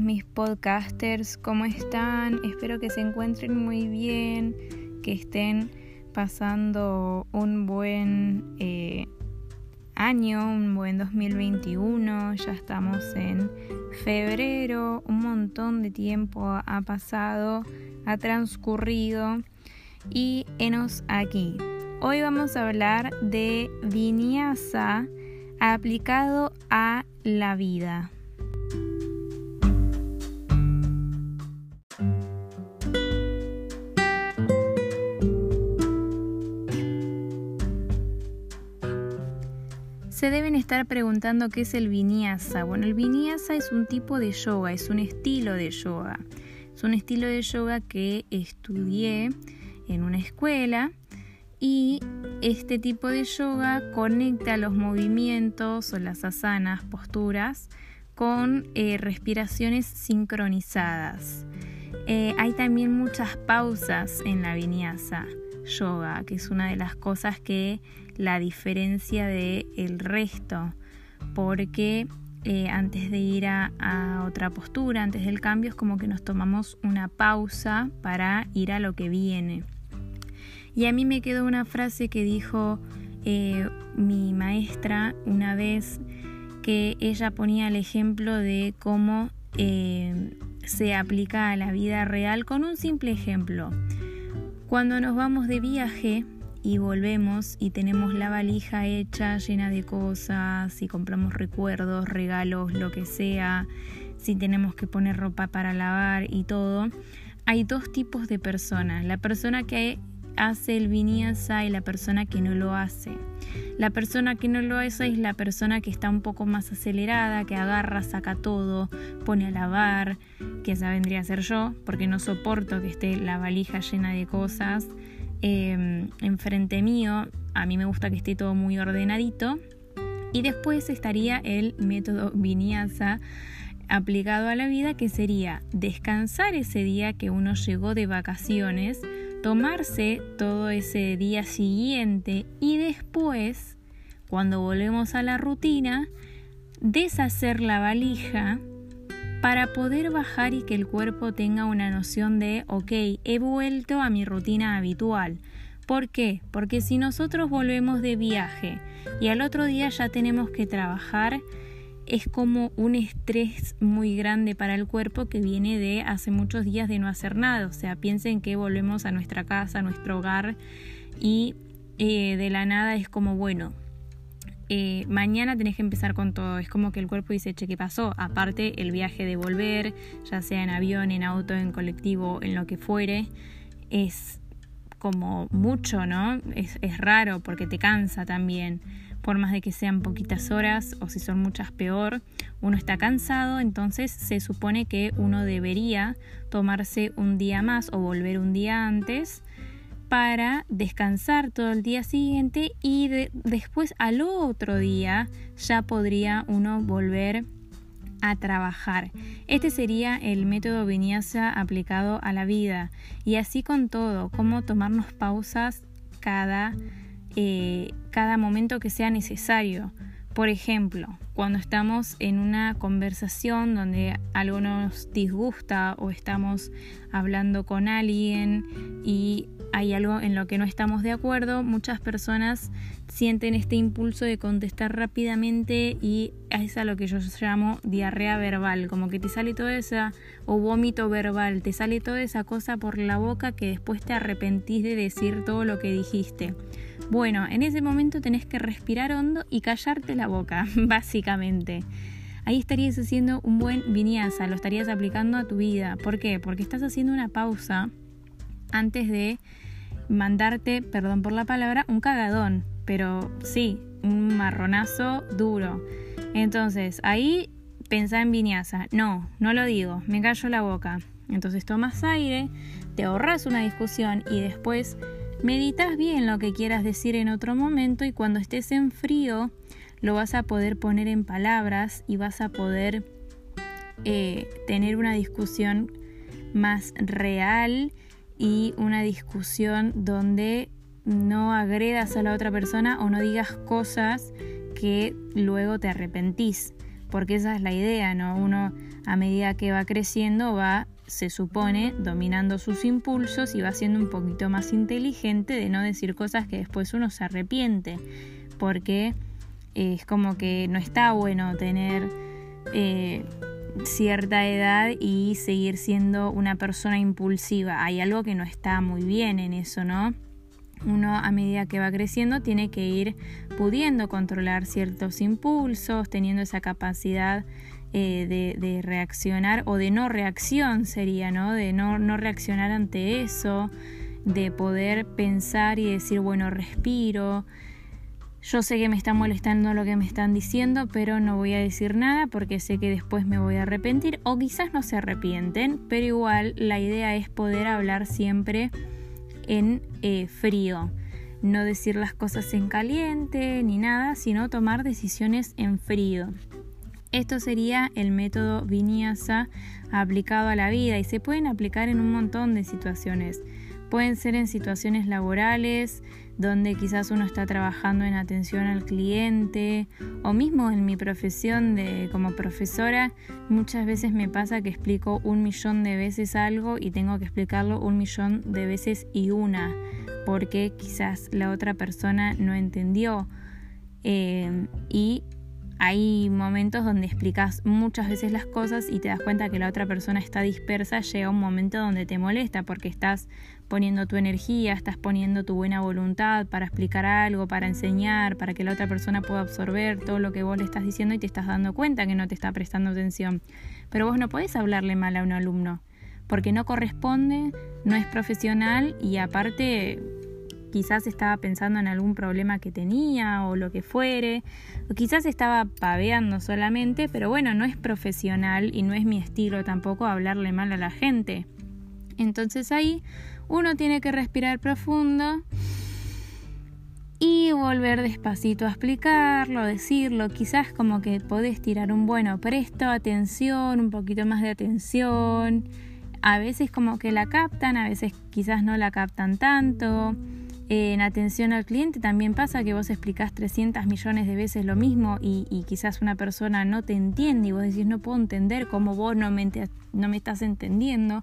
mis podcasters, ¿cómo están? Espero que se encuentren muy bien, que estén pasando un buen eh, año, un buen 2021, ya estamos en febrero, un montón de tiempo ha pasado, ha transcurrido y enos aquí. Hoy vamos a hablar de vinyasa aplicado a la vida. Se deben estar preguntando qué es el vinyasa. Bueno, el vinyasa es un tipo de yoga, es un estilo de yoga. Es un estilo de yoga que estudié en una escuela y este tipo de yoga conecta los movimientos o las asanas, posturas, con eh, respiraciones sincronizadas. Eh, hay también muchas pausas en la vinyasa yoga, que es una de las cosas que la diferencia del el resto, porque eh, antes de ir a, otra postura, antes del cambio, es como que nos tomamos una pausa para ir a lo que viene. Y a mí me quedó una frase que dijo eh, mi maestra una vez, que ella ponía el ejemplo de cómo eh, se aplica a la vida real con un simple ejemplo. Cuando nos vamos de viaje, y volvemos y tenemos la valija hecha llena de cosas, y compramos recuerdos, regalos, lo que sea, si tenemos que poner ropa para lavar y todo, hay dos tipos de personas. La persona que hace el vinyasa y la persona que no lo hace. La persona que no lo hace es la persona que está un poco más acelerada, que agarra, saca todo, pone a lavar, que esa vendría a ser yo, porque no soporto que esté la valija llena de cosas Em, enfrente mío. A mí me gusta que esté todo muy ordenadito. Y después estaría el método Vinyasa aplicado a la vida, que sería descansar ese día que uno llegó de vacaciones, tomarse todo ese día siguiente y después, cuando volvemos a la rutina, deshacer la valija para poder bajar y que el cuerpo tenga una noción de, ok, he vuelto a mi rutina habitual. ¿Por qué? Porque si nosotros volvemos de viaje y al otro día ya tenemos que trabajar, es como un estrés muy grande para el cuerpo que viene de hace muchos días de no hacer nada. O sea, piensen que volvemos a nuestra casa, a nuestro hogar y eh, de la nada es como, bueno, eh, mañana tenés que empezar con todo. Es como que el cuerpo dice, che, ¿qué pasó? Aparte el viaje de volver, ya sea en avión, en auto, en colectivo, en lo que fuere, es como mucho, ¿no? Es, es raro porque te cansa también. Por más de que sean poquitas horas o si son muchas peor, uno está cansado, entonces se supone que uno debería tomarse un día más o volver un día antes para descansar todo el día siguiente y después al otro día ya podría uno volver a trabajar. Este sería el método vinyasa aplicado a la vida y así con todo, cómo tomarnos pausas cada, eh, cada momento que sea necesario. Por ejemplo, cuando estamos en una conversación donde algo nos disgusta o estamos hablando con alguien y hay algo en lo que no estamos de acuerdo, muchas personas sienten este impulso de contestar rápidamente y es a lo que yo llamo diarrea verbal, como que te sale toda esa, o vómito verbal, te sale toda esa cosa por la boca que después te arrepentís de decir todo lo que dijiste. Bueno, en ese momento tenés que respirar hondo y callarte la boca, básicamente. Ahí estarías haciendo un buen vinyasa, lo estarías aplicando a tu vida. ¿Por qué? Porque estás haciendo una pausa antes de mandarte, perdón por la palabra, un cagadón, pero sí, un marronazo duro. Entonces, ahí pensá en viñaza. No, no lo digo, me callo la boca. Entonces tomas aire, te ahorras una discusión y después meditas bien lo que quieras decir en otro momento y cuando estés en frío lo vas a poder poner en palabras y vas a poder eh, tener una discusión más real y una discusión donde no agredas a la otra persona o no digas cosas que luego te arrepentís. porque esa es la idea, ¿no? Uno a medida que va creciendo va, se supone, dominando sus impulsos y va siendo un poquito más inteligente de no decir cosas que después uno se arrepiente, porque es como que no está bueno tener eh, cierta edad y seguir siendo una persona impulsiva. Hay algo que no está muy bien en eso, ¿no? Uno a medida que va creciendo tiene que ir pudiendo controlar ciertos impulsos, teniendo esa capacidad eh, de, reaccionar o de no reacción sería, ¿no? De no, no reaccionar ante eso, de poder pensar y decir, bueno, respiro, yo sé que me está molestando lo que me están diciendo, pero no voy a decir nada porque sé que después me voy a arrepentir o quizás no se arrepienten, pero igual la idea es poder hablar siempre en eh, frío. No decir las cosas en caliente ni nada, sino tomar decisiones en frío. Esto sería el método Vinyasa aplicado a la vida y se pueden aplicar en un montón de situaciones. Pueden ser en situaciones laborales, donde quizás uno está trabajando en atención al cliente o mismo en mi profesión de como profesora, muchas veces me pasa que explico un millón de veces algo y tengo que explicarlo un millón de veces y una, porque quizás la otra persona no entendió. Eh, y hay momentos donde explicas muchas veces las cosas y te das cuenta que la otra persona está dispersa, llega un momento donde te molesta porque estás poniendo tu energía, estás poniendo tu buena voluntad para explicar algo, para enseñar, para que la otra persona pueda absorber todo lo que vos le estás diciendo y te estás dando cuenta que no te está prestando atención. Pero vos no podés hablarle mal a un alumno porque no corresponde, no es profesional y aparte quizás estaba pensando en algún problema que tenía o lo que fuere, o quizás estaba paveando solamente, pero bueno, no es profesional y no es mi estilo tampoco hablarle mal a la gente. Entonces ahí uno tiene que respirar profundo y volver despacito a explicarlo, decirlo, quizás como que podés tirar un bueno, presto atención, un poquito más de atención. A veces como que la captan, a veces quizás no la captan tanto en atención al cliente también pasa que vos explicás 300 millones de veces lo mismo y, quizás una persona no te entiende y vos decís no puedo entender cómo vos no me, no me estás entendiendo.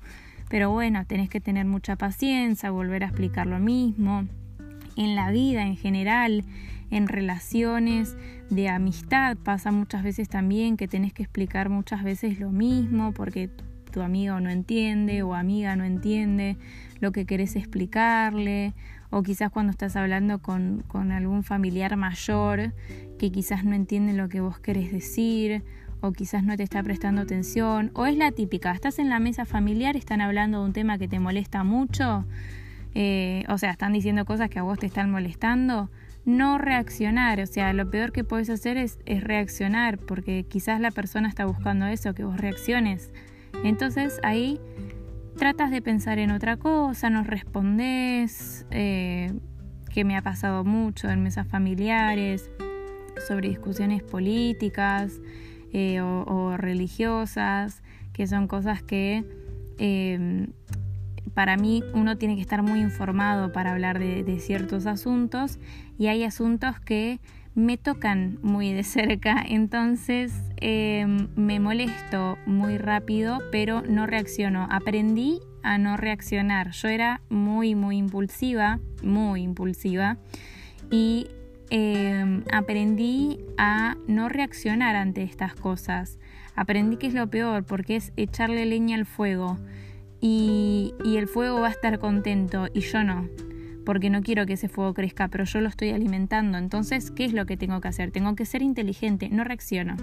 Pero bueno, tenés que tener mucha paciencia, volver a explicar lo mismo. En la vida en general, en relaciones de amistad pasa muchas veces también que tenés que explicar muchas veces lo mismo porque tu amigo no entiende o amiga no entiende lo que querés explicarle o quizás cuando estás hablando con, algún familiar mayor que quizás no entiende lo que vos querés decir o quizás no te está prestando atención o es la típica, estás en la mesa familiar, están hablando de un tema que te molesta mucho, eh, o sea, están diciendo cosas que a vos te están molestando, no reaccionar, o sea, lo peor que puedes hacer es, es reaccionar porque quizás la persona está buscando eso, que vos reacciones. Entonces ahí tratas de pensar en otra cosa, no respondes, eh, que me ha pasado mucho en mesas familiares, sobre discusiones políticas eh, o, religiosas, que son cosas que eh, para mí uno tiene que estar muy informado para hablar de ciertos asuntos y hay asuntos que me tocan muy de cerca, entonces em, me molesto muy rápido, pero no reacciono. Aprendí a no reaccionar. Yo era muy, muy impulsiva, muy impulsiva, y em, aprendí a no reaccionar ante estas cosas. Aprendí que es lo peor, porque es echarle leña al fuego. y el fuego va a estar contento y yo no porque no quiero que ese fuego crezca, pero yo lo estoy alimentando. Entonces, ¿qué es lo que tengo que hacer? Tengo que ser inteligente, no reacciono.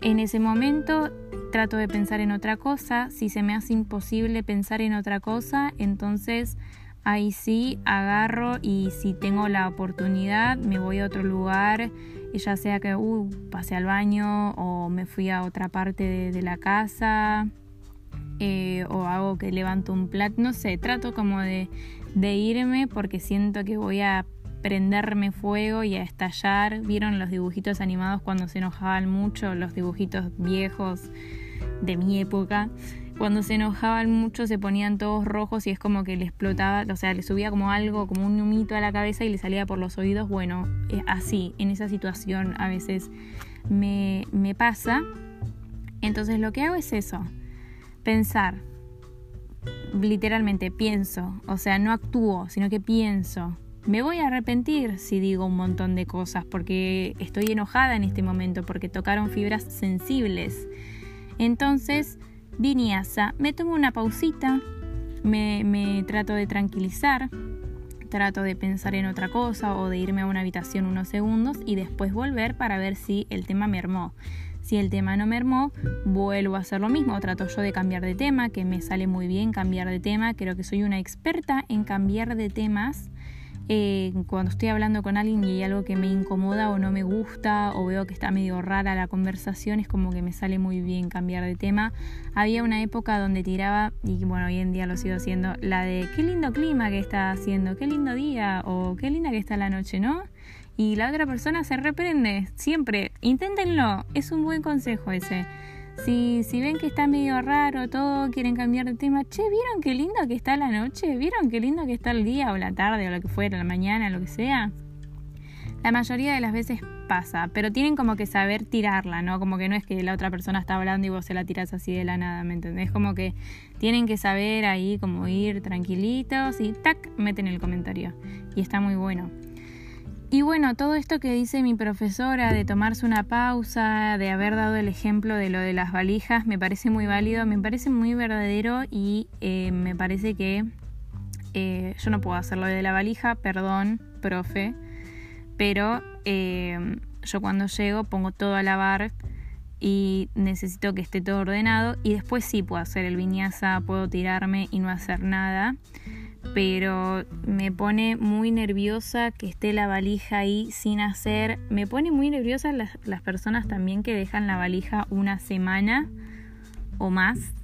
En ese momento trato de pensar en otra cosa, si se me hace imposible pensar en otra cosa, entonces ahí sí agarro y si tengo la oportunidad me voy a otro lugar, ya sea que uh, pasé al baño o me fui a otra parte de, la casa eh, o hago que levanto un plato, no sé, trato como de de irme porque siento que voy a prenderme fuego y a estallar. ¿Vieron los dibujitos animados cuando se enojaban mucho? Los dibujitos viejos de mi época. Cuando se enojaban mucho se ponían todos rojos y es como que le explotaba, o sea, le subía como algo, como un humito a la cabeza y le salía por los oídos. Bueno, así, en esa situación a veces me, me pasa. Entonces lo que hago es eso, pensar, literalmente pienso, o sea, no actúo, sino que pienso. Me voy a arrepentir si digo un montón de cosas porque estoy enojada en este momento, porque tocaron fibras sensibles. Entonces, viniasa, me tomo una pausita, me, me trato de tranquilizar, trato de pensar en otra cosa o de irme a una habitación unos segundos y después volver para ver si el tema me armó. Si el tema no me armó, vuelvo a hacer lo mismo. Trato yo de cambiar de tema, que me sale muy bien cambiar de tema. Creo que soy una experta en cambiar de temas eh, cuando estoy hablando con alguien y hay algo que me incomoda o no me gusta o veo que está medio rara la conversación, es como que me sale muy bien cambiar de tema. Había una época donde tiraba, y bueno, hoy en día lo sigo haciendo, la de qué lindo clima que está haciendo, qué lindo día o qué linda que está la noche, ¿no? Y la otra persona se reprende, siempre, inténtenlo, es un buen consejo ese. Si, si ven que está medio raro todo, quieren cambiar de tema, che, ¿vieron qué lindo que está la noche? ¿Vieron qué lindo que está el día o la tarde o lo que fuera, la mañana, lo que sea? La mayoría de las veces pasa, pero tienen como que saber tirarla, ¿no? Como que no es que la otra persona está hablando y vos se la tiras así de la nada, ¿me entendés? Como que tienen que saber ahí como ir tranquilitos y tac, meten el comentario. Y está muy bueno. Y bueno, todo esto que dice mi profesora de tomarse una pausa, de haber dado el ejemplo de lo de las valijas, me parece muy válido, me parece muy verdadero y eh, me parece que eh, yo no puedo hacer lo de la valija, perdón, profe, pero eh, yo cuando llego pongo todo a lavar y necesito que esté todo ordenado y después sí puedo hacer el viñaza, puedo tirarme y no hacer nada pero me pone muy nerviosa que esté la valija ahí sin hacer. Me pone muy nerviosa las, las personas también que dejan la valija una semana o más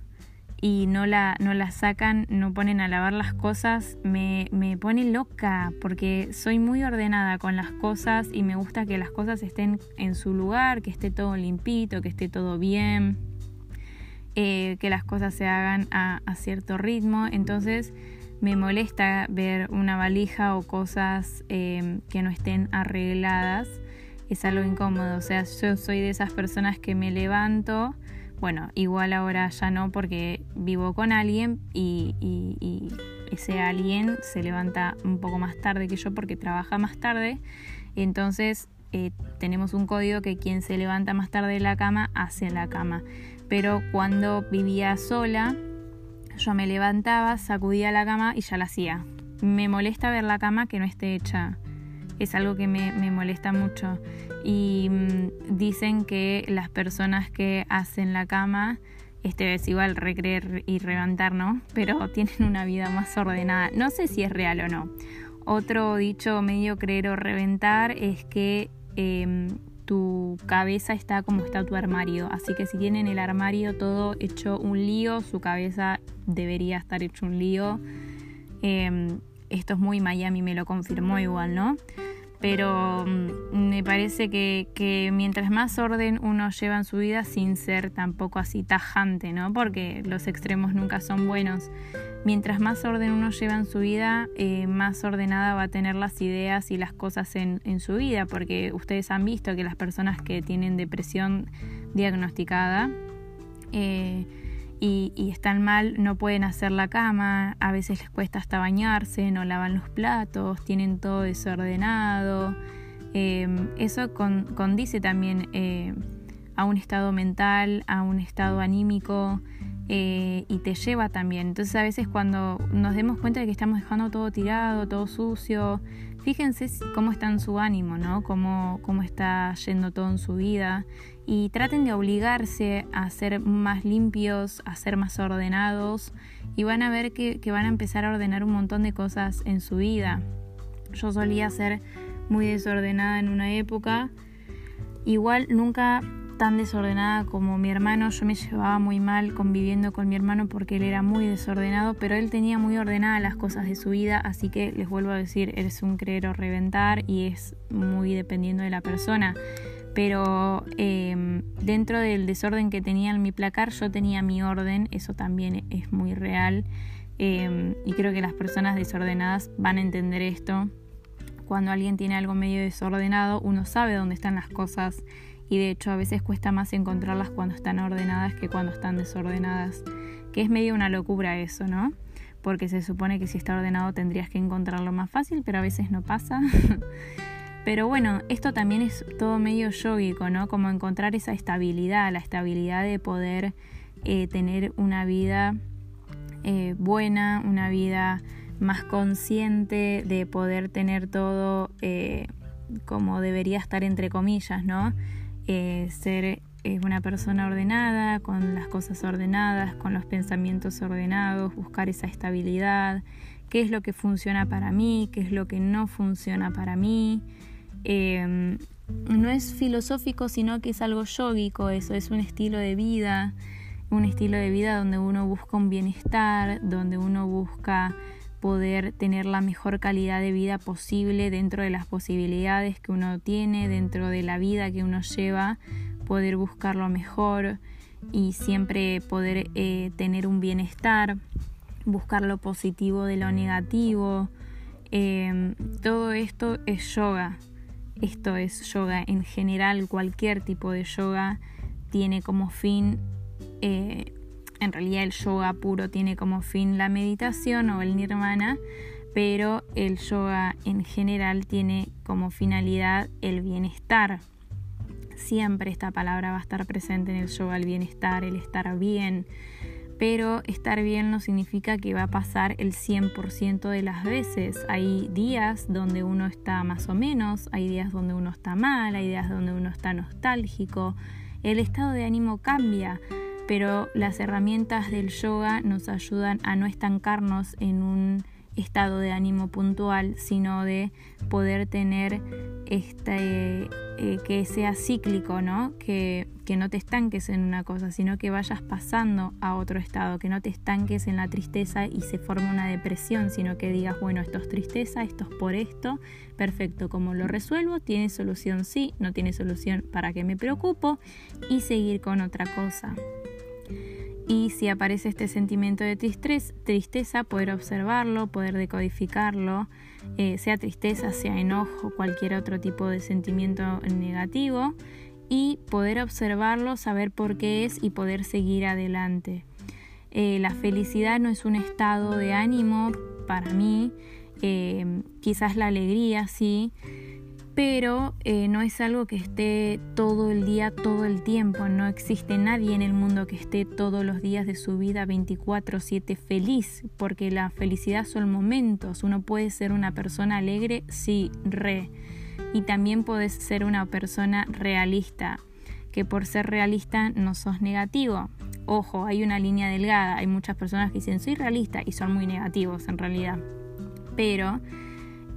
y no la, no la sacan, no ponen a lavar las cosas, me, me, pone loca porque soy muy ordenada con las cosas y me gusta que las cosas estén en su lugar, que esté todo limpito, que esté todo bien, eh, que las cosas se hagan a, a cierto ritmo. Entonces me molesta ver una valija o cosas em, que no estén arregladas. Es algo incómodo. O sea, yo soy de esas personas que me levanto. Bueno, igual ahora ya no porque vivo con alguien y, ese alguien se levanta un poco más tarde que yo porque trabaja más tarde. Entonces eh, tenemos un código que quien se levanta más tarde de la cama hace la cama. Pero cuando vivía sola, yo me levantaba, sacudía la cama y ya la hacía. Me molesta ver la cama que no esté hecha. Es algo que me, molesta mucho. Y mm, dicen que las personas que hacen la cama, este es igual recreer y levantar, ¿no? Pero tienen una vida más ordenada. No sé si es real o no. Otro dicho medio creer o reventar es que em, tu cabeza está como está tu armario. Así que si tienen el armario todo hecho un lío, su cabeza debería estar hecho un lío. Em, esto es muy Miami, me lo confirmó igual, ¿no? Pero mm, me parece que, que, mientras más orden uno lleva en su vida sin ser tampoco así tajante, ¿no? Porque los extremos nunca son buenos mientras más orden uno lleva en su vida, eh, más ordenada va a tener las ideas y las cosas en, su vida, porque ustedes han visto que las personas que tienen depresión diagnosticada eh, y, están mal no pueden hacer la cama, a veces les cuesta hasta bañarse, no lavan los platos, tienen todo desordenado. Eh, eso condice también a un estado mental, a un estado anímico. Eh, y te lleva también. Entonces a veces cuando nos demos cuenta de que estamos dejando todo tirado, todo sucio, fíjense cómo está en su ánimo, ¿no? Cómo, cómo está yendo todo en su vida y traten de obligarse a ser más limpios, a ser más ordenados y van a ver que, que van a empezar a ordenar un montón de cosas en su vida. Yo solía ser muy desordenada en una época. Igual nunca tan desordenada como mi hermano. Yo me llevaba muy mal conviviendo con mi hermano porque él era muy desordenado, pero él tenía muy ordenadas las cosas de su vida, así que les vuelvo a decir, eres un creer o reventar y es muy dependiendo de la persona. Pero em, dentro del desorden que tenía en mi placar, yo tenía mi orden, eso también es muy real. Em, y creo que las personas desordenadas van a entender esto. Cuando alguien tiene algo medio desordenado, uno sabe dónde están las cosas y de hecho a veces cuesta más encontrarlas cuando están ordenadas que cuando están desordenadas, que es medio una locura eso, ¿no? Porque se supone que si está ordenado tendrías que encontrarlo más fácil, pero a veces no pasa. pero bueno, esto también es todo medio yogico, ¿no? Como encontrar esa estabilidad, la estabilidad de poder eh, tener una vida eh, buena, una vida más consciente, de poder tener todo eh, como debería estar entre comillas, ¿no? Ser una persona ordenada, con las cosas ordenadas, con los pensamientos ordenados, buscar esa estabilidad, qué es lo que funciona para mí, qué es lo que no funciona para mí. no es filosófico, sino que es algo yógico, eso es un estilo de vida un estilo de vida donde uno busca un bienestar, donde uno busca poder tener la mejor calidad de vida posible dentro de las posibilidades que uno tiene, dentro de la vida que uno lleva, poder buscar lo mejor y siempre poder eh, tener un bienestar, buscar lo positivo de lo negativo. Em, todo esto es yoga. Esto es yoga en general, cualquier tipo de yoga tiene como fin eh, en realidad el yoga puro tiene como fin la meditación o el nirvana, pero el yoga en general tiene como finalidad el bienestar. Siempre esta palabra va a estar presente en el yoga, el bienestar, el estar bien. Pero estar bien no significa que va a pasar el 100% de las veces. Hay días donde uno está más o menos, hay días donde uno está mal, hay días donde uno está nostálgico. El estado de ánimo cambia pero las herramientas del yoga nos ayudan a no estancarnos en un estado de ánimo puntual, sino de poder tener este, eh, que sea cíclico, ¿no? Que, que no te estanques en una cosa, sino que vayas pasando a otro estado, que no te estanques en la tristeza y se forme una depresión, sino que digas, bueno, esto es tristeza, esto es por esto, perfecto, ¿cómo lo resuelvo? ¿Tiene solución? Sí, no tiene solución, ¿para qué me preocupo? Y seguir con otra cosa. Y si aparece este sentimiento de tristeza, poder observarlo, poder decodificarlo, eh, sea tristeza, sea enojo, cualquier otro tipo de sentimiento negativo, y poder observarlo, saber por qué es y poder seguir adelante. Eh, la felicidad no es un estado de ánimo para mí, eh, quizás la alegría sí, pero eh, no es algo que esté todo el día, todo el tiempo. No existe nadie en el mundo que esté todos los días de su vida 24/7 feliz, porque la felicidad son momentos. Uno puede ser una persona alegre, sí, re. Y también puedes ser una persona realista, que por ser realista no sos negativo. Ojo, hay una línea delgada. Hay muchas personas que dicen soy realista y son muy negativos en realidad. Pero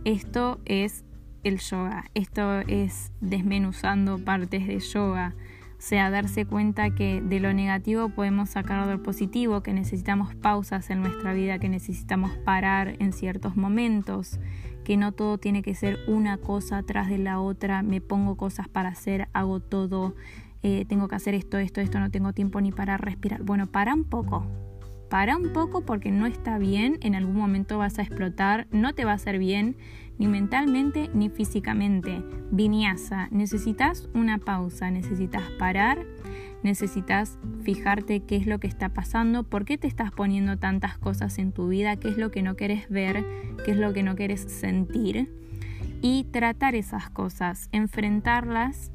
esto es el yoga. Esto es desmenuzando partes de yoga. O sea, darse cuenta que de lo negativo podemos sacar lo positivo, que necesitamos pausas en nuestra vida, que necesitamos parar en ciertos momentos, que no todo tiene que ser una cosa atrás de la otra, me pongo cosas para hacer, hago todo, eh, tengo que hacer esto, esto, esto, no tengo tiempo ni para respirar. Bueno, para un poco, para un poco porque no está bien, en algún momento vas a explotar, no te va a hacer bien ni mentalmente ni físicamente. Vinyasa, necesitas una pausa, necesitas parar, necesitas fijarte qué es lo que está pasando, por qué te estás poniendo tantas cosas en tu vida, qué es lo que no quieres ver, qué es lo que no quieres sentir y tratar esas cosas, enfrentarlas,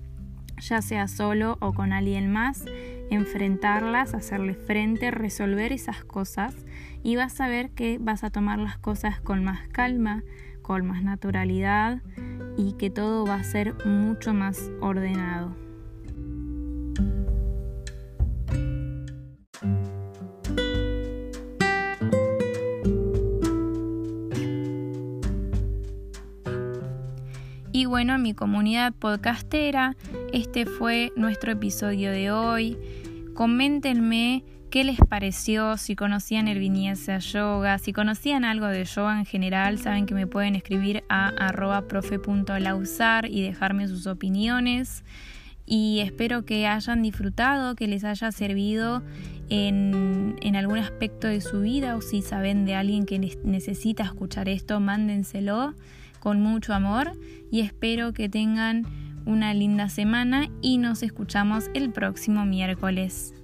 ya sea solo o con alguien más, enfrentarlas, hacerle frente, resolver esas cosas y vas a ver que vas a tomar las cosas con más calma, con más naturalidad y que todo va a ser mucho más ordenado. Y bueno, mi comunidad podcastera, este fue nuestro episodio de hoy. Coméntenme qué les pareció, si conocían el Vinyasa Yoga, si conocían algo de yoga en general, saben que me pueden escribir a arroba profe.lausar y dejarme sus opiniones. Y espero que hayan disfrutado, que les haya servido en, en algún aspecto de su vida o si saben de alguien que necesita escuchar esto, mándenselo con mucho amor y espero que tengan una linda semana y nos escuchamos el próximo miércoles.